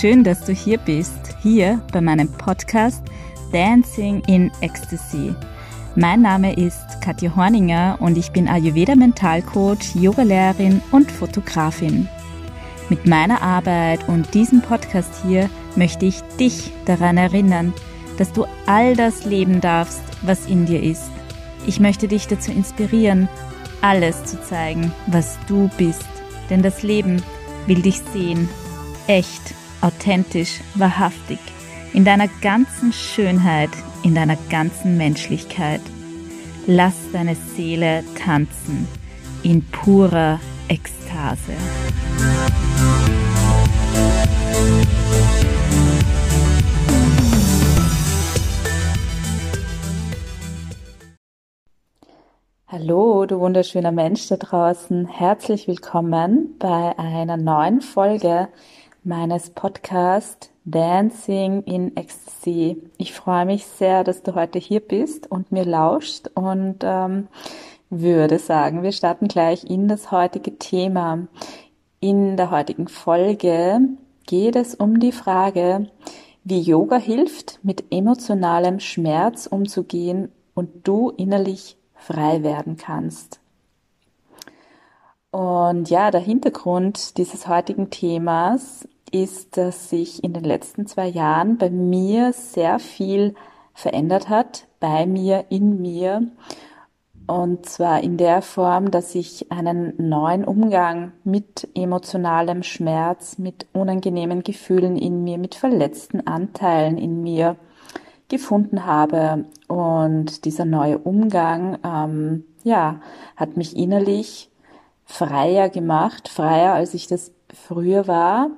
schön, dass du hier bist, hier bei meinem Podcast Dancing in Ecstasy. Mein Name ist Katja Horninger und ich bin Ayurveda Mentalcoach, Yogalehrerin und Fotografin. Mit meiner Arbeit und diesem Podcast hier möchte ich dich daran erinnern, dass du all das leben darfst, was in dir ist. Ich möchte dich dazu inspirieren, alles zu zeigen, was du bist. Denn das Leben will dich sehen. Echt, authentisch, wahrhaftig. In deiner ganzen Schönheit, in deiner ganzen Menschlichkeit. Lass deine Seele tanzen in purer Ekstase. Hallo, du wunderschöner Mensch da draußen. Herzlich willkommen bei einer neuen Folge meines Podcasts Dancing in Ecstasy. Ich freue mich sehr, dass du heute hier bist und mir lauscht und ähm, würde sagen, wir starten gleich in das heutige Thema. In der heutigen Folge geht es um die Frage, wie Yoga hilft, mit emotionalem Schmerz umzugehen und du innerlich frei werden kannst. Und ja, der Hintergrund dieses heutigen Themas ist, dass sich in den letzten zwei Jahren bei mir sehr viel verändert hat, bei mir, in mir. Und zwar in der Form, dass ich einen neuen Umgang mit emotionalem Schmerz, mit unangenehmen Gefühlen in mir, mit verletzten Anteilen in mir gefunden habe. Und dieser neue Umgang, ähm, ja, hat mich innerlich freier gemacht, freier als ich das früher war.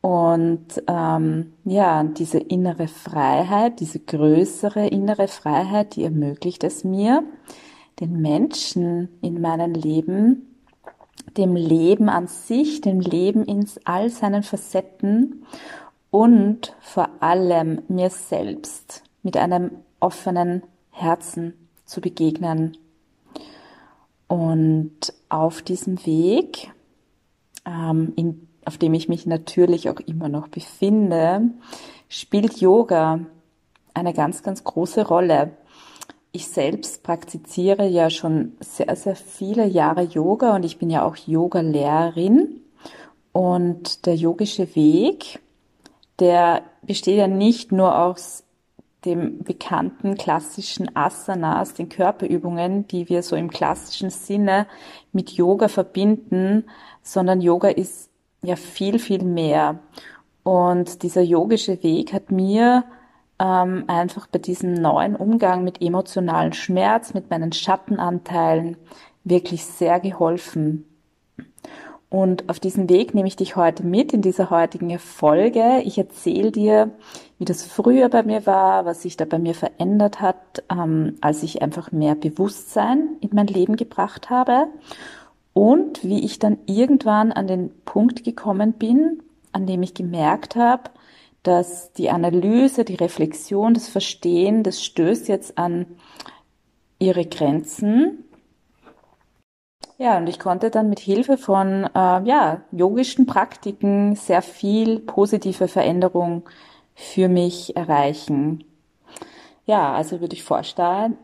Und ähm, ja, diese innere Freiheit, diese größere innere Freiheit, die ermöglicht es mir, den Menschen in meinem Leben, dem Leben an sich, dem Leben in all seinen Facetten und vor allem mir selbst mit einem offenen Herzen zu begegnen. Und auf diesem Weg, ähm, in, auf dem ich mich natürlich auch immer noch befinde, spielt Yoga eine ganz, ganz große Rolle. Ich selbst praktiziere ja schon sehr, sehr viele Jahre Yoga und ich bin ja auch Yoga-Lehrerin. Und der yogische Weg, der besteht ja nicht nur aus dem bekannten klassischen Asanas, den Körperübungen, die wir so im klassischen Sinne mit Yoga verbinden, sondern Yoga ist ja viel, viel mehr. Und dieser yogische Weg hat mir ähm, einfach bei diesem neuen Umgang mit emotionalen Schmerz, mit meinen Schattenanteilen wirklich sehr geholfen. Und auf diesem Weg nehme ich dich heute mit in dieser heutigen Folge. Ich erzähle dir, wie das früher bei mir war, was sich da bei mir verändert hat, ähm, als ich einfach mehr Bewusstsein in mein Leben gebracht habe und wie ich dann irgendwann an den Punkt gekommen bin, an dem ich gemerkt habe, dass die Analyse, die Reflexion, das Verstehen, das stößt jetzt an ihre Grenzen ja, und ich konnte dann mit Hilfe von äh, ja, yogischen Praktiken sehr viel positive Veränderung für mich erreichen. Ja, also würde ich vorschlagen,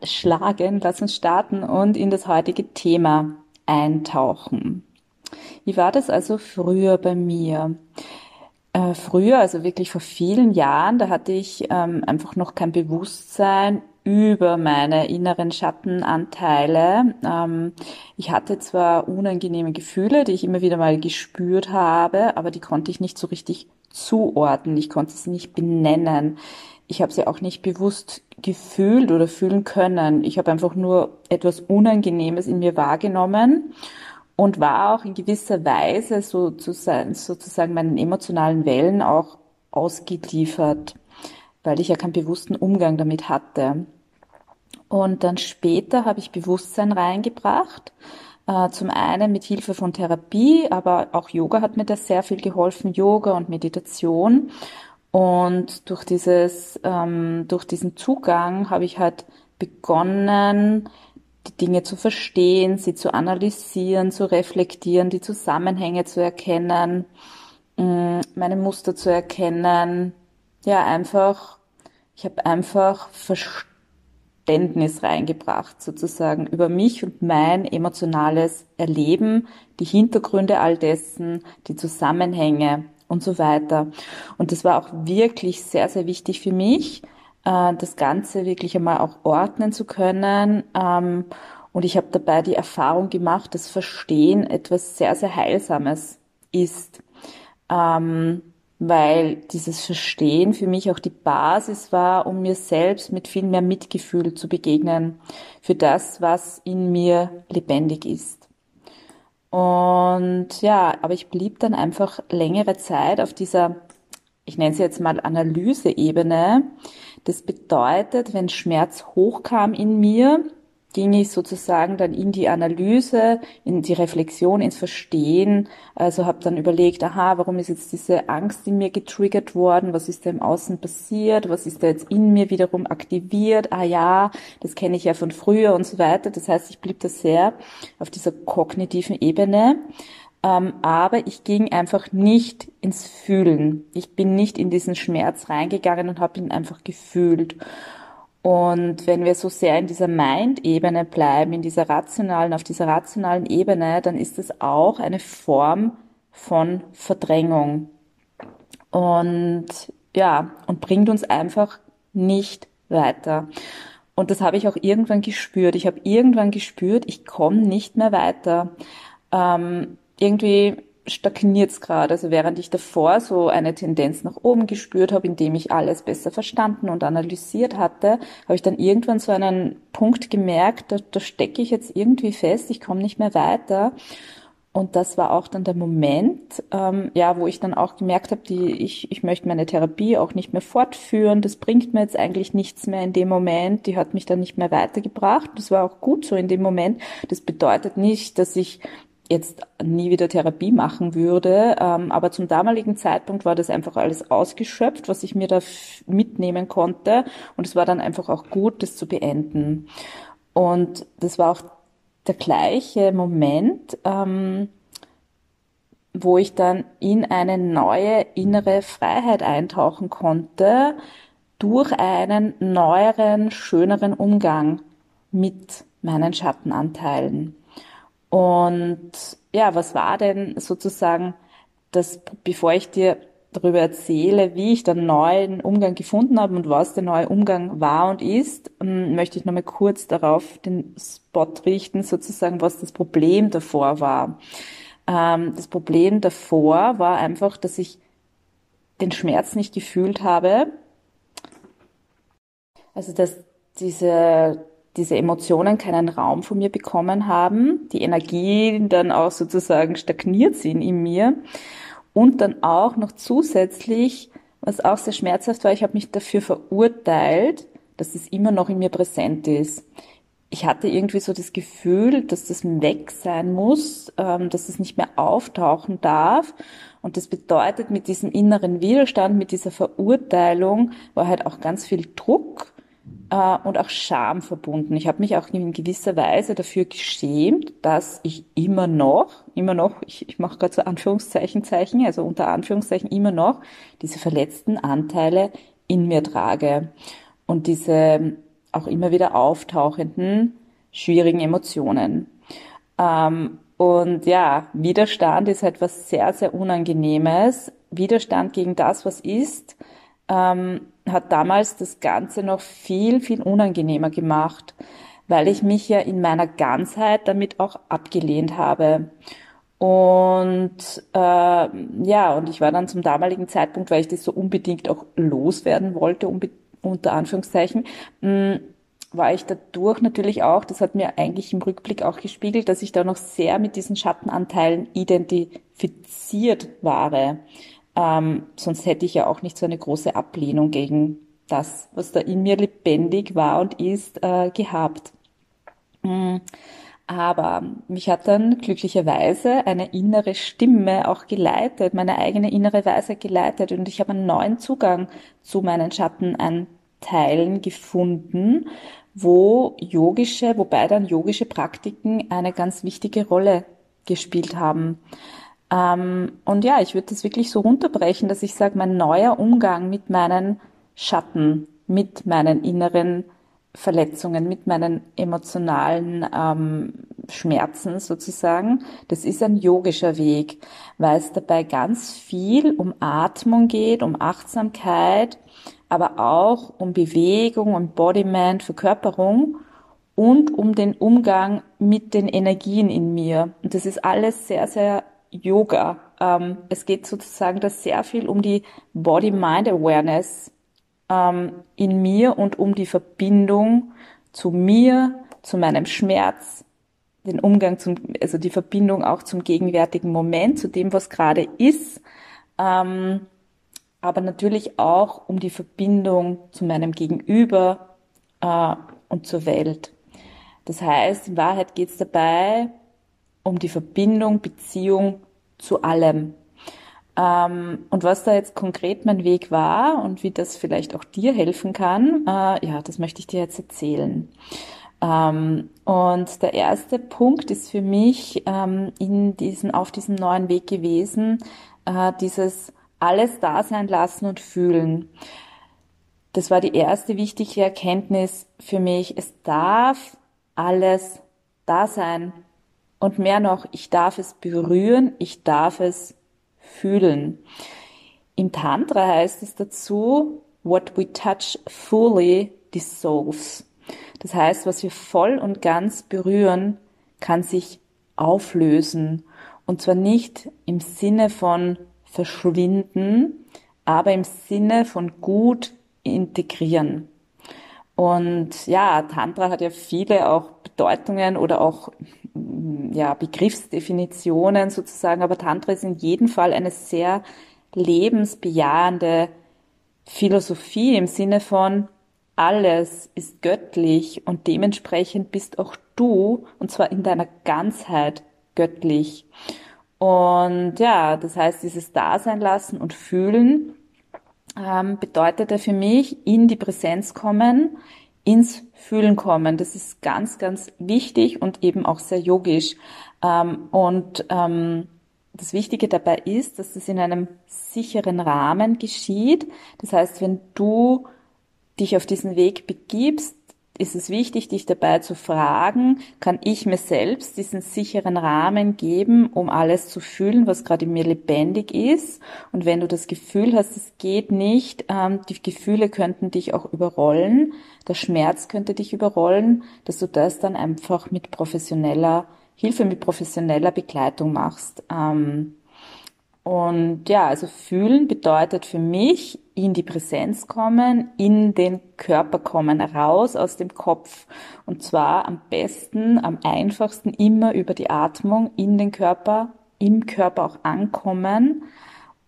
lass uns starten und in das heutige Thema eintauchen. Wie war das also früher bei mir? Äh, früher, also wirklich vor vielen Jahren, da hatte ich ähm, einfach noch kein Bewusstsein über meine inneren Schattenanteile. Ähm, ich hatte zwar unangenehme Gefühle, die ich immer wieder mal gespürt habe, aber die konnte ich nicht so richtig zuordnen. Ich konnte sie nicht benennen. Ich habe sie auch nicht bewusst gefühlt oder fühlen können. Ich habe einfach nur etwas Unangenehmes in mir wahrgenommen und war auch in gewisser Weise sozusagen, sozusagen meinen emotionalen Wellen auch ausgeliefert, weil ich ja keinen bewussten Umgang damit hatte. Und dann später habe ich Bewusstsein reingebracht. Äh, zum einen mit Hilfe von Therapie, aber auch Yoga hat mir da sehr viel geholfen, Yoga und Meditation. Und durch dieses, ähm, durch diesen Zugang habe ich halt begonnen, die Dinge zu verstehen, sie zu analysieren, zu reflektieren, die Zusammenhänge zu erkennen mm, meine Muster zu erkennen. Ja, einfach, ich habe einfach Verständnis reingebracht, sozusagen, über mich und mein emotionales Erleben, die Hintergründe all dessen, die Zusammenhänge und so weiter. Und das war auch wirklich sehr, sehr wichtig für mich, äh, das Ganze wirklich einmal auch ordnen zu können. Ähm, und ich habe dabei die Erfahrung gemacht, dass Verstehen etwas sehr, sehr Heilsames ist. Ähm, weil dieses Verstehen für mich auch die Basis war, um mir selbst mit viel mehr Mitgefühl zu begegnen für das, was in mir lebendig ist. Und ja, aber ich blieb dann einfach längere Zeit auf dieser, ich nenne sie jetzt mal Analyseebene. Das bedeutet, wenn Schmerz hochkam in mir, ging ich sozusagen dann in die Analyse, in die Reflexion, ins Verstehen. Also habe dann überlegt, aha, warum ist jetzt diese Angst in mir getriggert worden? Was ist da im Außen passiert? Was ist da jetzt in mir wiederum aktiviert? Ah ja, das kenne ich ja von früher und so weiter. Das heißt, ich blieb da sehr auf dieser kognitiven Ebene. Ähm, aber ich ging einfach nicht ins Fühlen. Ich bin nicht in diesen Schmerz reingegangen und habe ihn einfach gefühlt. Und wenn wir so sehr in dieser Mind-Ebene bleiben, in dieser rationalen, auf dieser rationalen Ebene, dann ist es auch eine Form von Verdrängung. Und ja, und bringt uns einfach nicht weiter. Und das habe ich auch irgendwann gespürt. Ich habe irgendwann gespürt, ich komme nicht mehr weiter. Ähm, irgendwie stagniert es gerade. Also während ich davor so eine Tendenz nach oben gespürt habe, indem ich alles besser verstanden und analysiert hatte, habe ich dann irgendwann so einen Punkt gemerkt, da, da stecke ich jetzt irgendwie fest, ich komme nicht mehr weiter. Und das war auch dann der Moment, ähm, ja, wo ich dann auch gemerkt habe, die, ich, ich möchte meine Therapie auch nicht mehr fortführen. Das bringt mir jetzt eigentlich nichts mehr in dem Moment. Die hat mich dann nicht mehr weitergebracht. Das war auch gut so in dem Moment. Das bedeutet nicht, dass ich jetzt nie wieder Therapie machen würde. Ähm, aber zum damaligen Zeitpunkt war das einfach alles ausgeschöpft, was ich mir da mitnehmen konnte. Und es war dann einfach auch gut, das zu beenden. Und das war auch der gleiche Moment, ähm, wo ich dann in eine neue innere Freiheit eintauchen konnte durch einen neueren, schöneren Umgang mit meinen Schattenanteilen. Und ja, was war denn sozusagen das, bevor ich dir darüber erzähle, wie ich den neuen Umgang gefunden habe und was der neue Umgang war und ist, ähm, möchte ich nochmal kurz darauf den Spot richten, sozusagen, was das Problem davor war. Ähm, das Problem davor war einfach, dass ich den Schmerz nicht gefühlt habe. Also, dass diese diese Emotionen keinen Raum von mir bekommen haben, die Energien dann auch sozusagen stagniert sind in mir und dann auch noch zusätzlich, was auch sehr schmerzhaft war, ich habe mich dafür verurteilt, dass es immer noch in mir präsent ist. Ich hatte irgendwie so das Gefühl, dass das weg sein muss, ähm, dass es nicht mehr auftauchen darf. Und das bedeutet, mit diesem inneren Widerstand, mit dieser Verurteilung war halt auch ganz viel Druck äh, und auch Scham verbunden. Ich habe mich auch in gewisser Weise dafür geschämt, dass ich immer noch, immer noch, ich, ich mache gerade so Anführungszeichen, Zeichen, also unter Anführungszeichen immer noch diese verletzten Anteile in mir trage und diese auch immer wieder auftauchenden schwierigen Emotionen. Ähm, und ja, Widerstand ist etwas sehr, sehr Unangenehmes. Widerstand gegen das, was ist, ähm, hat damals das Ganze noch viel, viel unangenehmer gemacht, weil ich mich ja in meiner Ganzheit damit auch abgelehnt habe. Und äh, ja, und ich war dann zum damaligen Zeitpunkt, weil ich das so unbedingt auch loswerden wollte, unter Anführungszeichen, mh, mm, war ich dadurch natürlich auch, das hat mir eigentlich im Rückblick auch gespiegelt, dass ich da noch sehr mit diesen Schattenanteilen identifiziert war. Ähm, sonst hätte ich ja auch nicht so eine große Ablehnung gegen das, was da in mir lebendig war und ist, äh, gehabt. Mm, aber mich hat dann glücklicherweise eine innere Stimme auch geleitet, meine eigene innere Weisheit geleitet und ich habe einen neuen Zugang zu meinen Schattenanteilen gefunden, wo yogische, wobei dann yogische Praktiken eine ganz wichtige Rolle gespielt haben. Ähm, und ja, ich würde das wirklich so runterbrechen, dass ich sage, mein neuer Umgang mit meinen Schatten, mit meinen inneren Verletzungen, mit meinen emotionalen ähm, Schmerzen sozusagen. Das ist ein yogischer Weg, weil es dabei ganz viel um Atmung geht, um Achtsamkeit, aber auch um Bewegung, Embodiment, Verkörperung und um den Umgang mit den Energien in mir. Und das ist alles sehr, sehr Yoga. Ähm, es geht sozusagen da sehr viel um die Body-Mind-Awareness ähm, in mir und um die Verbindung zu mir, zu meinem Schmerz, den Umgang zum, also die Verbindung auch zum gegenwärtigen Moment, zu dem, was gerade ist, ähm, aber natürlich auch um die Verbindung zu meinem Gegenüber äh, und zur Welt. Das heißt, in Wahrheit geht es dabei um die Verbindung, Beziehung zu allem. Ähm, und was da jetzt konkret mein Weg war und wie das vielleicht auch dir helfen kann, äh, ja, das möchte ich dir jetzt erzählen. Ähm, und der erste Punkt ist für mich ähm, in diesen, auf diesem neuen Weg gewesen, äh, dieses alles da sein lassen und fühlen. Das war die erste wichtige Erkenntnis für mich. Es darf alles da sein. Und mehr noch, ich darf es berühren, ich darf es fühlen. Im Tantra heißt es dazu, what we touch fully dissolves. Das heißt, was wir voll und ganz berühren, kann sich auflösen. Und zwar nicht im Sinne von verschwinden, aber im Sinne von gut integrieren. Und ja, Tantra hat ja viele auch Bedeutungen oder auch ja, Begriffsdefinitionen sozusagen, aber Tantra ist in jedem Fall eine sehr lebensbejahende Philosophie im Sinne von alles ist göttlich und dementsprechend bist auch du, und zwar in deiner Ganzheit, göttlich. Und ja, das heißt, dieses Dasein lassen und fühlen ähm, bedeutet ja für mich in die Präsenz kommen, ins Fühlen kommen. Das ist ganz, ganz wichtig und eben auch sehr yogisch. Ähm, und ähm, das Wichtige dabei ist, dass das in einem sicheren Rahmen geschieht. Das heißt, wenn du dich auf diesen Weg begibst, ist es wichtig, dich dabei zu fragen, kann ich mir selbst diesen sicheren Rahmen geben, um alles zu fühlen, was gerade in mir lebendig ist. Und wenn du das Gefühl hast, es geht nicht, ähm, die Gefühle könnten dich auch überrollen, der Schmerz könnte dich überrollen, dass du das dann einfach mit professioneller Hilfe, mit professioneller Begleitung machst. Und ja, also fühlen bedeutet für mich in die Präsenz kommen, in den Körper kommen, raus aus dem Kopf. Und zwar am besten, am einfachsten immer über die Atmung in den Körper, im Körper auch ankommen.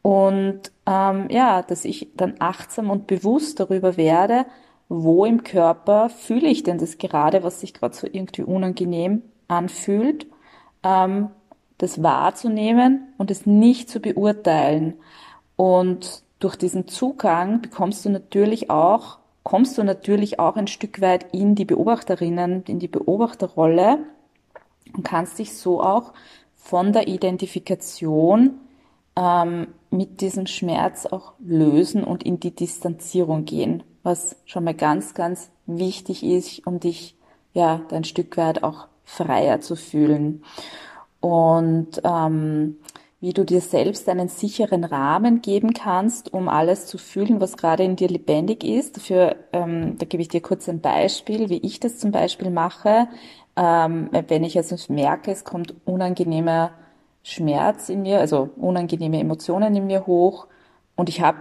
Und ähm, ja, dass ich dann achtsam und bewusst darüber werde, wo im Körper fühle ich denn das gerade, was sich gerade so irgendwie unangenehm anfühlt. Ähm, das wahrzunehmen und es nicht zu beurteilen. Und durch diesen Zugang bekommst du natürlich auch, kommst du natürlich auch ein Stück weit in die Beobachterinnen, in die Beobachterrolle und kannst dich so auch von der Identifikation ähm, mit diesem Schmerz auch lösen und in die Distanzierung gehen, was schon mal ganz, ganz wichtig ist, um dich ja ein Stück weit auch freier zu fühlen und ähm, wie du dir selbst einen sicheren Rahmen geben kannst, um alles zu fühlen, was gerade in dir lebendig ist. Dafür, ähm, da gebe ich dir kurz ein Beispiel, wie ich das zum Beispiel mache. Ähm, wenn ich also merke, es kommt unangenehmer Schmerz in mir, also unangenehme Emotionen in mir hoch und ich habe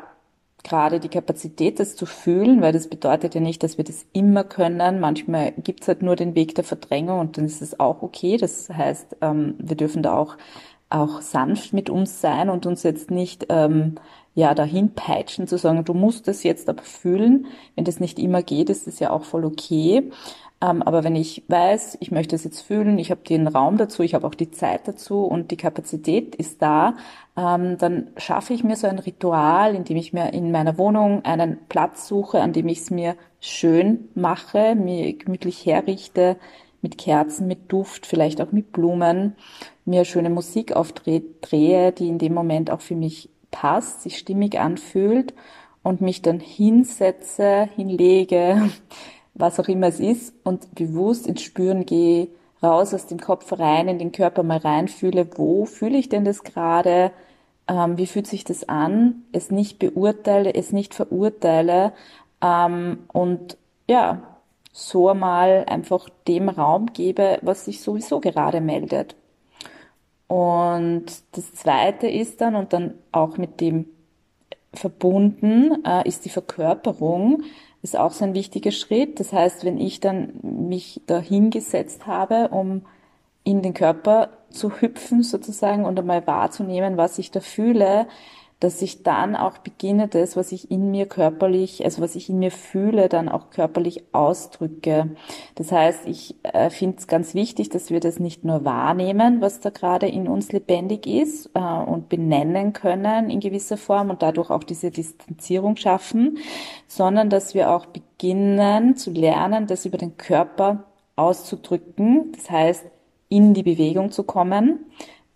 gerade die Kapazität, das zu fühlen, weil das bedeutet ja nicht, dass wir das immer können. Manchmal gibt es halt nur den Weg der Verdrängung und dann ist es auch okay. Das heißt, ähm, wir dürfen da auch, auch sanft mit uns sein und uns jetzt nicht ähm, ja dahin peitschen zu sagen, du musst das jetzt aber fühlen. Wenn das nicht immer geht, ist das ja auch voll okay. Ähm, aber wenn ich weiß, ich möchte es jetzt fühlen, ich habe den Raum dazu, ich habe auch die Zeit dazu und die Kapazität ist da, ähm, dann schaffe ich mir so ein Ritual, in dem ich mir in meiner Wohnung einen Platz suche, an dem ich es mir schön mache, mir gemütlich herrichte, mit Kerzen, mit Duft, vielleicht auch mit Blumen, mir schöne Musik aufdrehe, die in dem Moment auch für mich passt, sich stimmig anfühlt und mich dann hinsetze, hinlege, was auch immer es ist und bewusst ins Spüren gehe, raus aus dem Kopf rein, in den Körper mal reinfühle, wo fühle ich denn das gerade, ähm, wie fühlt sich das an, es nicht beurteile, es nicht verurteile ähm, und ja, so mal einfach dem Raum gebe, was sich sowieso gerade meldet. Und das Zweite ist dann, und dann auch mit dem verbunden, äh, ist die Verkörperung. Ist auch so ein wichtiger Schritt. Das heißt, wenn ich dann mich da hingesetzt habe, um in den Körper zu hüpfen sozusagen und einmal wahrzunehmen, was ich da fühle, dass ich dann auch beginne, das, was ich in mir körperlich, also was ich in mir fühle, dann auch körperlich ausdrücke. Das heißt, ich äh, finde es ganz wichtig, dass wir das nicht nur wahrnehmen, was da gerade in uns lebendig ist äh, und benennen können in gewisser Form und dadurch auch diese Distanzierung schaffen, sondern dass wir auch beginnen zu lernen, das über den Körper auszudrücken. Das heißt, in die Bewegung zu kommen.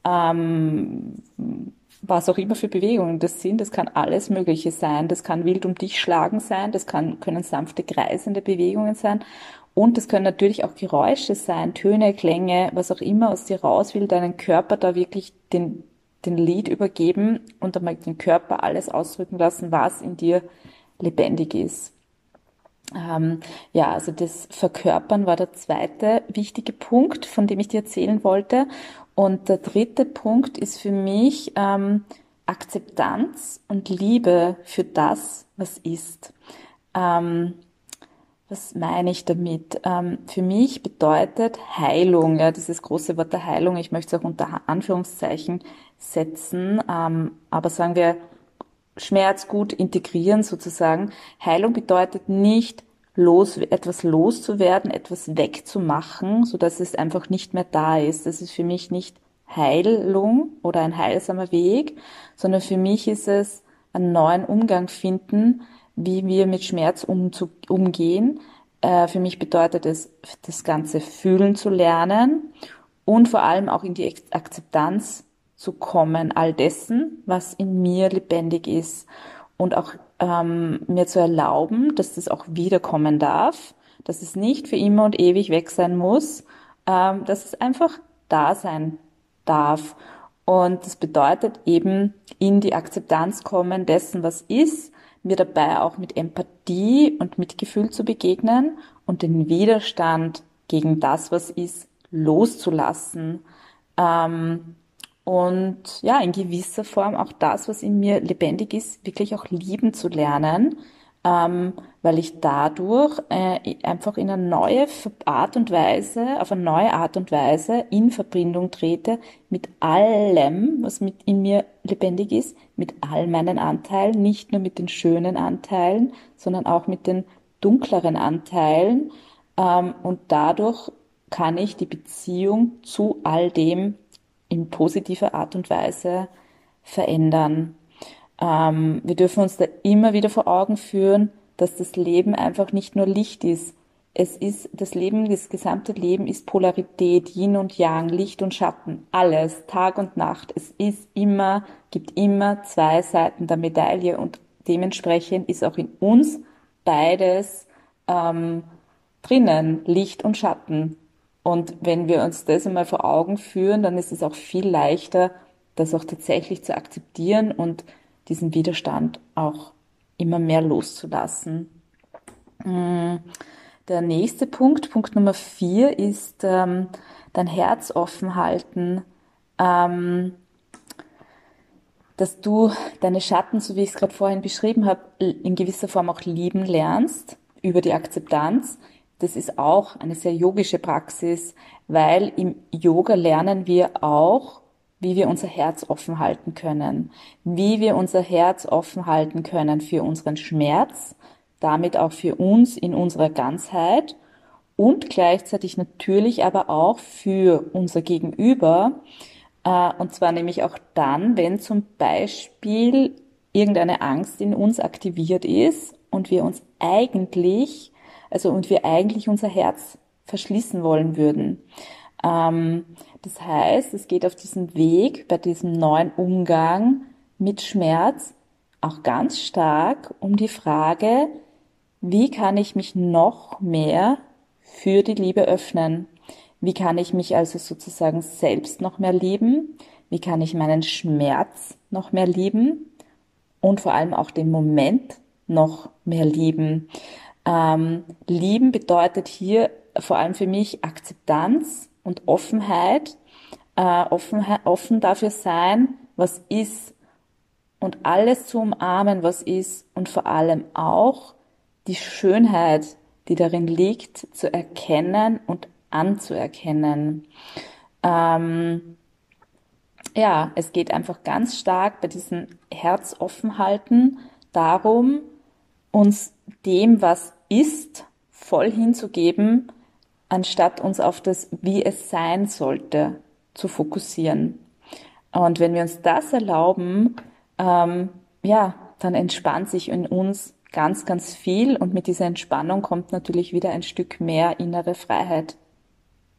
Ähm, was auch immer für Bewegungen das sind. Das kann alles Mögliche sein. Das kann wild um dich schlagen sein. Das kann, können sanfte kreisende Bewegungen sein. Und es können natürlich auch Geräusche sein, Töne, Klänge, was auch immer aus dir raus will, deinen Körper da wirklich den, den Lied übergeben und einmal den Körper alles ausdrücken lassen, was in dir lebendig ist. Ähm, ja, also das Verkörpern war der zweite wichtige Punkt, von dem ich dir erzählen wollte. Und der dritte Punkt ist für mich ähm, Akzeptanz und Liebe für das, was ist. Ähm, was meine ich damit? Ähm, für mich bedeutet Heilung, ja, dieses große Wort der Heilung, ich möchte es auch unter Anführungszeichen setzen, ähm, aber sagen wir, Schmerz gut integrieren sozusagen. Heilung bedeutet nicht, los, etwas loszuwerden, etwas wegzumachen, so dass es einfach nicht mehr da ist. Das ist für mich nicht Heilung oder ein heilsamer Weg, sondern für mich ist es einen neuen Umgang finden, wie wir mit Schmerz umzu, umgehen. Äh, für mich bedeutet es, das Ganze fühlen zu lernen und vor allem auch in die Akzeptanz zu kommen, all dessen, was in mir lebendig ist und auch ähm, mir zu erlauben, dass das auch wiederkommen darf, dass es nicht für immer und ewig weg sein muss, ähm, dass es einfach da sein darf. Und das bedeutet eben in die Akzeptanz kommen dessen, was ist, mir dabei auch mit Empathie und Mitgefühl zu begegnen und den Widerstand gegen das, was ist, loszulassen. Ähm, und ja, in gewisser Form auch das, was in mir lebendig ist, wirklich auch lieben zu lernen, ähm, weil ich dadurch äh, einfach in eine neue Art und Weise, auf eine neue Art und Weise in Verbindung trete mit allem, was mit in mir lebendig ist, mit all meinen Anteilen, nicht nur mit den schönen Anteilen, sondern auch mit den dunkleren Anteilen. Ähm, und dadurch kann ich die Beziehung zu all dem in positiver Art und Weise verändern. Ähm, wir dürfen uns da immer wieder vor Augen führen, dass das Leben einfach nicht nur Licht ist. Es ist, das Leben, das gesamte Leben ist Polarität, Yin und Yang, Licht und Schatten, alles, Tag und Nacht. Es ist immer, gibt immer zwei Seiten der Medaille und dementsprechend ist auch in uns beides ähm, drinnen, Licht und Schatten. Und wenn wir uns das einmal vor Augen führen, dann ist es auch viel leichter, das auch tatsächlich zu akzeptieren und diesen Widerstand auch immer mehr loszulassen. Mm, der nächste Punkt, Punkt Nummer vier, ist ähm, dein Herz offen halten, ähm, dass du deine Schatten, so wie ich es gerade vorhin beschrieben habe, in gewisser Form auch lieben lernst über die Akzeptanz das ist auch eine sehr yogische Praxis, weil im Yoga lernen wir auch, wie wir unser Herz offen halten können, wie wir unser Herz offen halten können für unseren Schmerz, damit auch für uns in unserer Ganzheit und gleichzeitig natürlich aber auch für unser Gegenüber. Äh, und zwar nämlich auch dann, wenn zum Beispiel irgendeine Angst in uns aktiviert ist und wir uns eigentlich also und wir eigentlich unser Herz verschließen wollen würden. Ähm, das heißt, es geht auf diesem Weg, bei diesem neuen Umgang mit Schmerz, auch ganz stark um die Frage, wie kann ich mich noch mehr für die Liebe öffnen? Wie kann ich mich also sozusagen selbst noch mehr lieben? Wie kann ich meinen Schmerz noch mehr lieben? Und vor allem auch den Moment noch mehr lieben. Ähm, lieben bedeutet hier vor allem für mich Akzeptanz und Offenheit, äh, Offenheit, offen dafür sein, was ist und alles zu umarmen, was ist und vor allem auch die Schönheit, die darin liegt, zu erkennen und anzuerkennen. Ähm, ja, es geht einfach ganz stark bei diesem Herz offen halten darum, uns dem, was ist, voll hinzugeben, anstatt uns auf das, wie es sein sollte, zu fokussieren. Und wenn wir uns das erlauben, ähm, ja, dann entspannt sich in uns ganz, ganz viel und mit dieser Entspannung kommt natürlich wieder ein Stück mehr innere Freiheit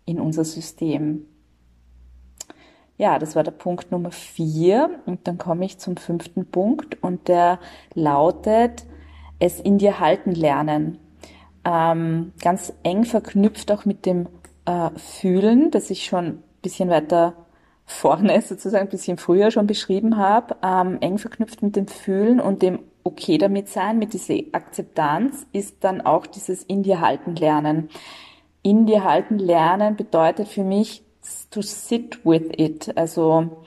in unser System. Ja, das war der Punkt Nummer vier und dann komme ich zum fünften Punkt und der lautet, es in dir halten lernen. Ähm, ganz eng verknüpft auch mit dem äh, Fühlen, das ich schon ein bisschen weiter vorne sozusagen ein bisschen früher schon beschrieben habe, ähm, eng verknüpft mit dem Fühlen und dem okay damit sein, mit dieser Akzeptanz, ist dann auch dieses in dir halten lernen. In dir halten lernen bedeutet für mich to sit with it. Also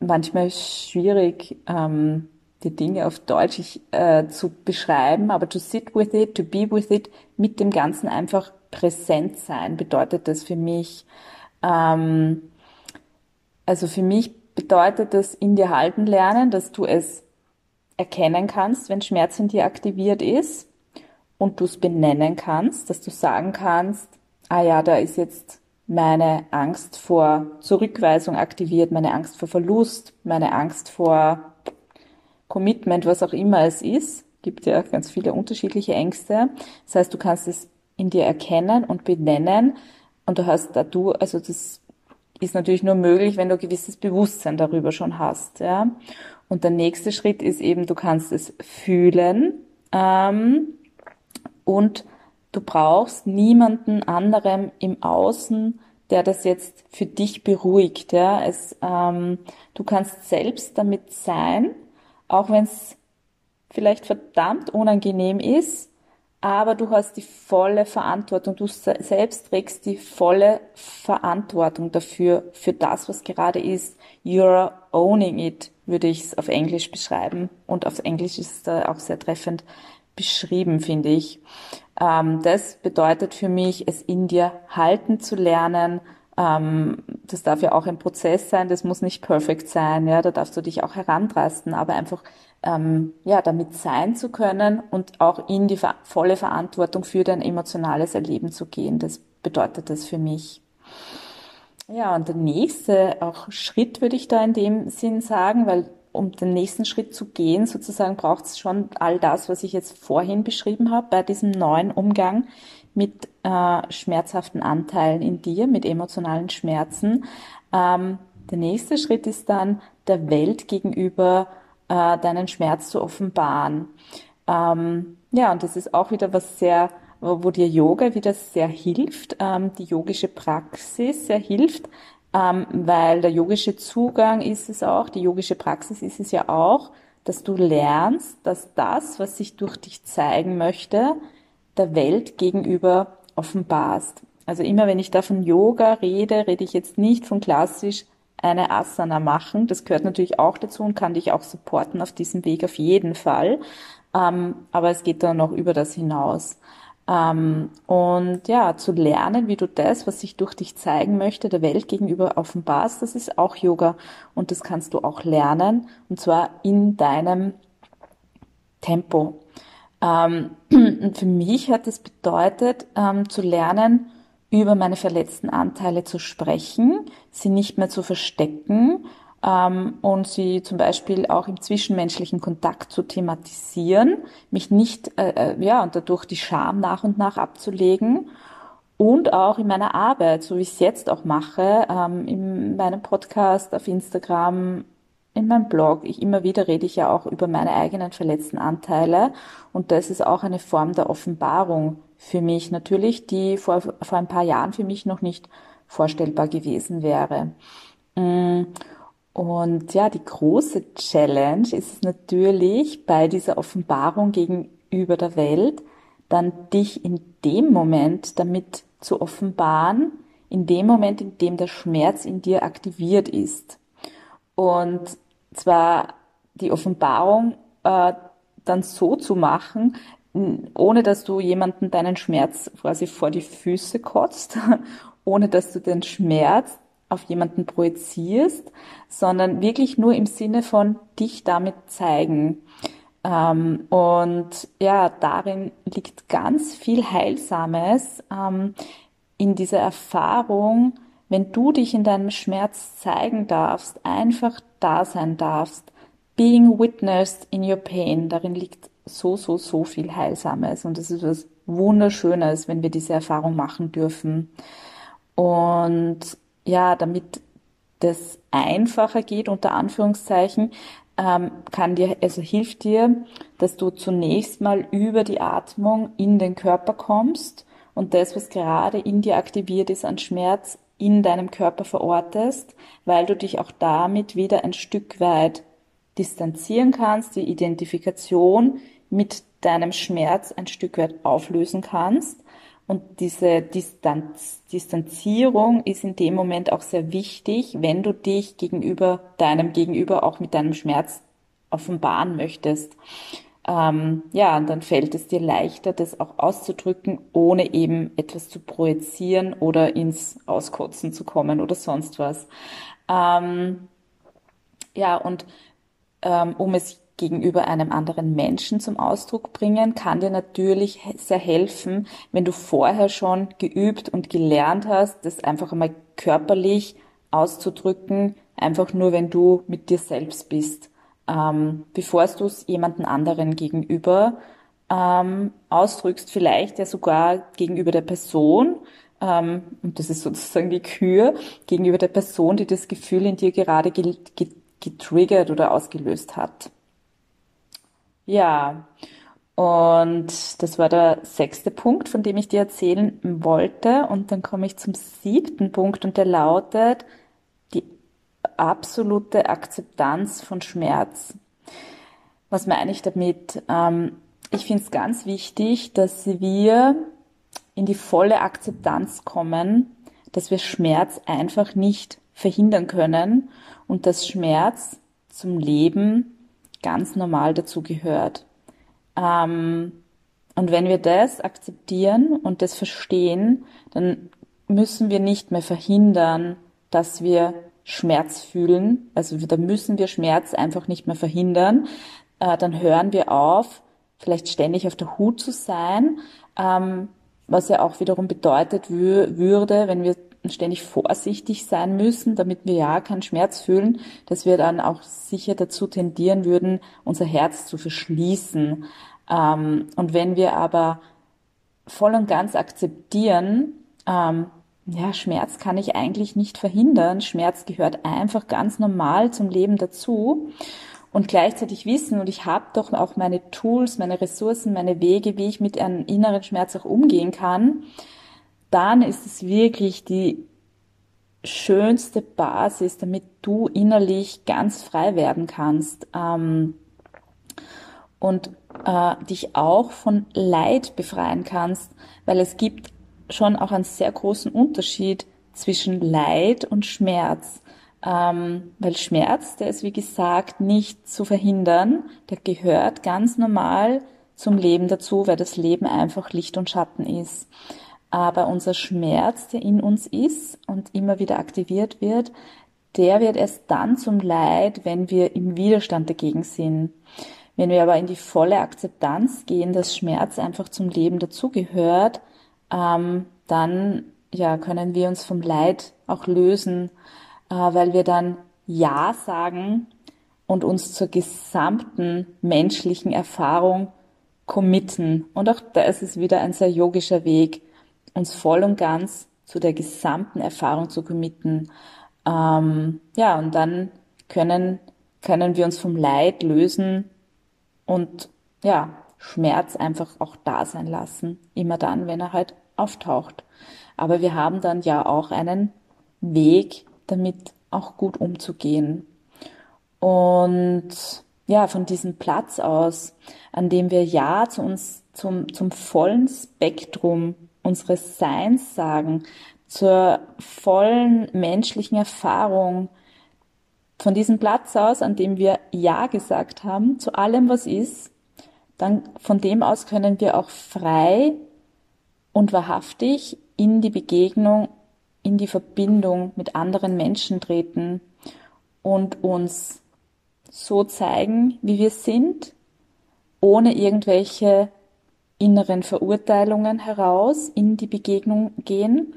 manchmal schwierig, ähm, die Dinge auf Deutsch ich, äh, zu beschreiben, aber to sit with it, to be with it, mit dem Ganzen einfach präsent sein, bedeutet das für mich. Ähm, also für mich bedeutet das in dir halten lernen, dass du es erkennen kannst, wenn Schmerz in dir aktiviert ist und du es benennen kannst, dass du sagen kannst, ah ja, da ist jetzt meine Angst vor Zurückweisung aktiviert, meine Angst vor Verlust, meine Angst vor Commitment, was auch immer es ist. Gibt ja ganz viele unterschiedliche Ängste. Das heißt, du kannst es in dir erkennen und benennen und du hast da du, also das ist natürlich nur möglich, wenn du ein gewisses Bewusstsein darüber schon hast. Ja? Und der nächste Schritt ist eben, du kannst es fühlen ähm, und du brauchst niemanden anderem im Außen, der das jetzt für dich beruhigt. Ja? Es, ähm, du kannst selbst damit sein, auch wenn es vielleicht verdammt unangenehm ist, aber du hast die volle Verantwortung. Du selbst trägst die volle Verantwortung dafür, für das, was gerade ist. You're owning it, würde ich es auf Englisch beschreiben. Und auf Englisch ist es da auch sehr treffend beschrieben, finde ich. Ähm, das bedeutet für mich, es in dir halten zu lernen. Ähm, das darf ja auch ein Prozess sein, das muss nicht perfekt sein, ja, da darfst du dich auch herantasten, aber einfach ähm, ja, damit sein zu können und auch in die volle Verantwortung für dein emotionales Erleben zu gehen. Das bedeutet das für mich. Ja, und der nächste auch Schritt würde ich da in dem Sinn sagen, weil um den nächsten Schritt zu gehen, sozusagen braucht es schon all das, was ich jetzt vorhin beschrieben habe, bei diesem neuen Umgang mit äh, schmerzhaften Anteilen in dir, mit emotionalen Schmerzen. Ähm, der nächste Schritt ist dann der Welt gegenüber äh, deinen Schmerz zu offenbaren. Ähm, ja, und das ist auch wieder was sehr, wo dir Yoga wieder sehr hilft, ähm, die yogische Praxis sehr hilft, ähm, weil der yogische Zugang ist es auch, die yogische Praxis ist es ja auch, dass du lernst, dass das, was sich durch dich zeigen möchte, der Welt gegenüber offenbarst. Also immer wenn ich da von Yoga rede, rede ich jetzt nicht von klassisch eine Asana machen. Das gehört natürlich auch dazu und kann dich auch supporten auf diesem Weg auf jeden Fall. Ähm, aber es geht dann noch über das hinaus. Ähm, und ja, zu lernen, wie du das, was sich durch dich zeigen möchte, der Welt gegenüber offenbarst, das ist auch Yoga. Und das kannst du auch lernen. Und zwar in deinem Tempo. Ähm, und für mich hat es bedeutet, ähm, zu lernen, über meine verletzten Anteile zu sprechen, sie nicht mehr zu verstecken ähm, und sie zum Beispiel auch im zwischenmenschlichen Kontakt zu thematisieren, mich nicht, äh, äh, ja, und dadurch die Scham nach und nach abzulegen. Und auch in meiner Arbeit, so wie ich es jetzt auch mache, in meinem Podcast, auf Instagram, in meinem Blog. Ich immer wieder rede ich ja auch über meine eigenen verletzten Anteile und das ist auch eine Form der Offenbarung für mich natürlich, die vor, vor ein paar Jahren für mich noch nicht vorstellbar gewesen wäre. Mm, und ja, die große Challenge ist natürlich bei dieser Offenbarung gegenüber der Welt, dann dich in dem Moment damit zu offenbaren, in dem Moment, in dem der Schmerz in dir aktiviert ist. Und zwar die Offenbarung äh, dann so zu machen, ohne dass du jemanden deinen Schmerz quasi vor die Füße kotzt, ohne dass du den Schmerz auf jemanden projizierst, sondern wirklich nur im Sinne von dich damit zeigen. Ähm, und ja, darin liegt ganz viel Heilsames ähm, in dieser Erfahrung, wenn du dich in deinem Schmerz zeigen darfst, einfach da sein darfst, being witnessed in your pain, darin liegt so, so, so viel Heilsames und es ist was Wunderschönes, wenn wir diese Erfahrung machen dürfen. Und ja, damit das einfacher geht, unter Anführungszeichen, ähm, kann dir, also hilft dir, dass du zunächst mal über die Atmung in den Körper kommst und das, was gerade in dir aktiviert ist an Schmerz, in deinem Körper verortest, weil du dich auch damit wieder ein Stück weit distanzieren kannst, die Identifikation mit deinem Schmerz ein Stück weit auflösen kannst. Und diese Distanz, Distanzierung ist in dem Moment auch sehr wichtig, wenn du dich gegenüber deinem Gegenüber auch mit deinem Schmerz offenbaren möchtest. Ähm, ja, und dann fällt es dir leichter, das auch auszudrücken, ohne eben etwas zu projizieren oder ins Auskotzen zu kommen oder sonst was. Ähm, ja, und ähm, um es gegenüber einem anderen Menschen zum Ausdruck bringen, kann dir natürlich sehr helfen, wenn du vorher schon geübt und gelernt hast, das einfach einmal körperlich auszudrücken, einfach nur wenn du mit dir selbst bist, ähm, bevor du es jemanden anderen gegenüber ähm, ausdrückst, vielleicht ja sogar gegenüber der Person, ähm, und das ist sozusagen die Kür, gegenüber der Person, die das Gefühl in dir gerade getriggert oder ausgelöst hat. Ja, und das war der sechste Punkt, von dem ich dir erzählen wollte. Und dann komme ich zum siebten Punkt und der lautet absolute Akzeptanz von Schmerz. Was meine ich damit? Ähm, ich finde es ganz wichtig, dass wir in die volle Akzeptanz kommen, dass wir Schmerz einfach nicht verhindern können und dass Schmerz zum Leben ganz normal dazu gehört. Ähm, und wenn wir das akzeptieren und das verstehen, dann müssen wir nicht mehr verhindern, dass wir Schmerz fühlen. Also da müssen wir Schmerz einfach nicht mehr verhindern. Äh, dann hören wir auf, vielleicht ständig auf der Hut zu sein, ähm, was ja auch wiederum bedeutet würde, wenn wir ständig vorsichtig sein müssen, damit wir ja keinen Schmerz fühlen, dass wir dann auch sicher dazu tendieren würden, unser Herz zu verschließen. Ähm, und wenn wir aber voll und ganz akzeptieren, ähm, ja, Schmerz kann ich eigentlich nicht verhindern. Schmerz gehört einfach ganz normal zum Leben dazu. Und gleichzeitig wissen, und ich habe doch auch meine Tools, meine Ressourcen, meine Wege, wie ich mit einem inneren Schmerz auch umgehen kann, dann ist es wirklich die schönste Basis, damit du innerlich ganz frei werden kannst ähm, und äh, dich auch von Leid befreien kannst, weil es gibt schon auch einen sehr großen Unterschied zwischen Leid und Schmerz. Ähm, weil Schmerz, der ist wie gesagt nicht zu verhindern, der gehört ganz normal zum Leben dazu, weil das Leben einfach Licht und Schatten ist. Aber unser Schmerz, der in uns ist und immer wieder aktiviert wird, der wird erst dann zum Leid, wenn wir im Widerstand dagegen sind. Wenn wir aber in die volle Akzeptanz gehen, dass Schmerz einfach zum Leben dazugehört, ähm, dann ja, können wir uns vom Leid auch lösen, äh, weil wir dann Ja sagen und uns zur gesamten menschlichen Erfahrung committen. Und auch da ist es wieder ein sehr yogischer Weg, uns voll und ganz zu der gesamten Erfahrung zu committen. Ähm, ja, und dann können, können wir uns vom Leid lösen und ja, Schmerz einfach auch da sein lassen. Immer dann, wenn er halt auftaucht. Aber wir haben dann ja auch einen Weg, damit auch gut umzugehen. Und ja, von diesem Platz aus, an dem wir Ja zu uns, zum, zum vollen Spektrum unseres Seins sagen, zur vollen menschlichen Erfahrung, von diesem Platz aus, an dem wir Ja gesagt haben, zu allem, was ist, dann von dem aus können wir auch frei und wahrhaftig in die Begegnung, in die Verbindung mit anderen Menschen treten und uns so zeigen, wie wir sind, ohne irgendwelche inneren Verurteilungen heraus in die Begegnung gehen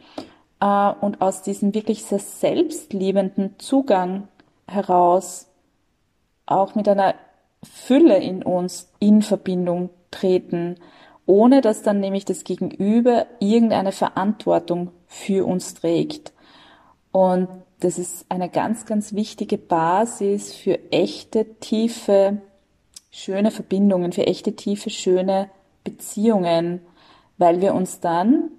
äh, und aus diesem wirklich sehr selbstliebenden Zugang heraus auch mit einer Fülle in uns in Verbindung treten, ohne dass dann nämlich das Gegenüber irgendeine Verantwortung für uns trägt. Und das ist eine ganz, ganz wichtige Basis für echte, tiefe, schöne Verbindungen, für echte, tiefe, schöne Beziehungen, weil wir uns dann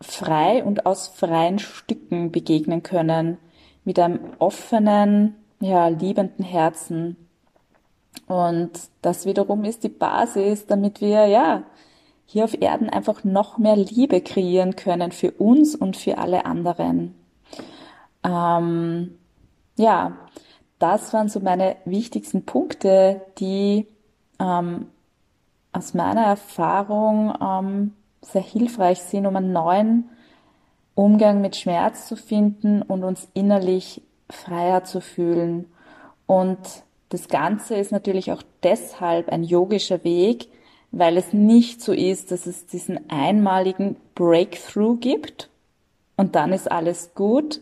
frei und aus freien Stücken begegnen können, mit einem offenen, ja, liebenden Herzen. Und das wiederum ist die Basis, damit wir, ja, hier auf Erden einfach noch mehr Liebe kreieren können für uns und für alle anderen. Ähm, ja, das waren so meine wichtigsten Punkte, die ähm, aus meiner Erfahrung ähm, sehr hilfreich sind, um einen neuen Umgang mit Schmerz zu finden und uns innerlich freier zu fühlen. Und das Ganze ist natürlich auch deshalb ein yogischer Weg, weil es nicht so ist, dass es diesen einmaligen Breakthrough gibt und dann ist alles gut,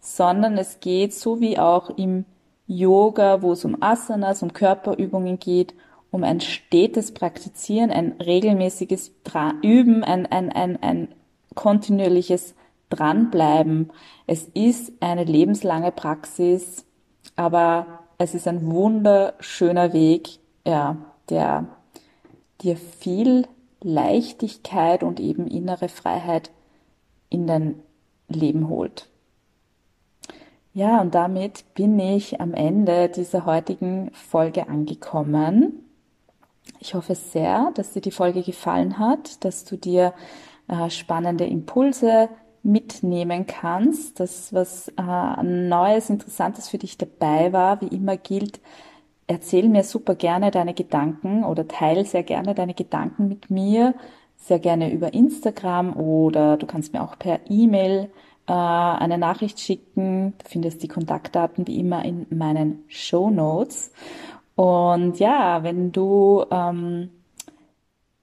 sondern es geht so wie auch im Yoga, wo es um Asanas, um Körperübungen geht, um ein stetes Praktizieren, ein regelmäßiges Üben, ein, ein, ein, ein kontinuierliches Dranbleiben. Es ist eine lebenslange Praxis, aber es ist ein wunderschöner Weg, ja, der dir viel Leichtigkeit und eben innere Freiheit in dein Leben holt. Ja, und damit bin ich am Ende dieser heutigen Folge angekommen. Ich hoffe sehr, dass dir die Folge gefallen hat, dass du dir äh, spannende Impulse mitnehmen kannst, dass was äh, Neues, Interessantes für dich dabei war. Wie immer gilt, erzähl mir super gerne deine Gedanken oder teile sehr gerne deine Gedanken mit mir, sehr gerne über Instagram oder du kannst mir auch per E-Mail äh, eine Nachricht schicken. Du findest die Kontaktdaten wie immer in meinen Show Notes. Und ja, wenn du ähm,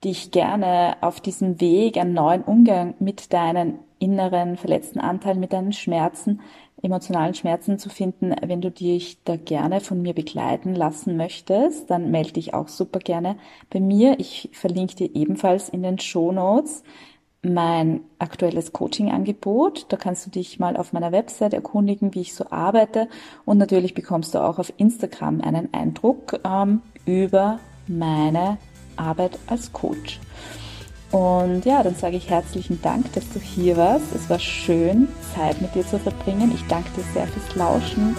dich gerne auf diesem Weg einen neuen Umgang mit deinen inneren verletzten Anteilen, mit deinen Schmerzen, emotionalen Schmerzen zu finden, wenn du dich da gerne von mir begleiten lassen möchtest, dann melde dich auch super gerne bei mir. Ich verlinke dir ebenfalls in den Show Notes mein aktuelles Coaching-Angebot. Da kannst du dich mal auf meiner Website erkundigen, wie ich so arbeite. Und natürlich bekommst du auch auf Instagram einen Eindruck ähm, über meine Arbeit als Coach. Und ja, dann sage ich herzlichen Dank, dass du hier warst. Es war schön, Zeit mit dir zu verbringen. Ich danke dir sehr fürs Lauschen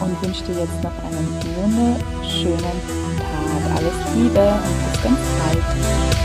und wünsche dir jetzt noch einen wunderschönen Tag. Alles Liebe und bis ganz bald.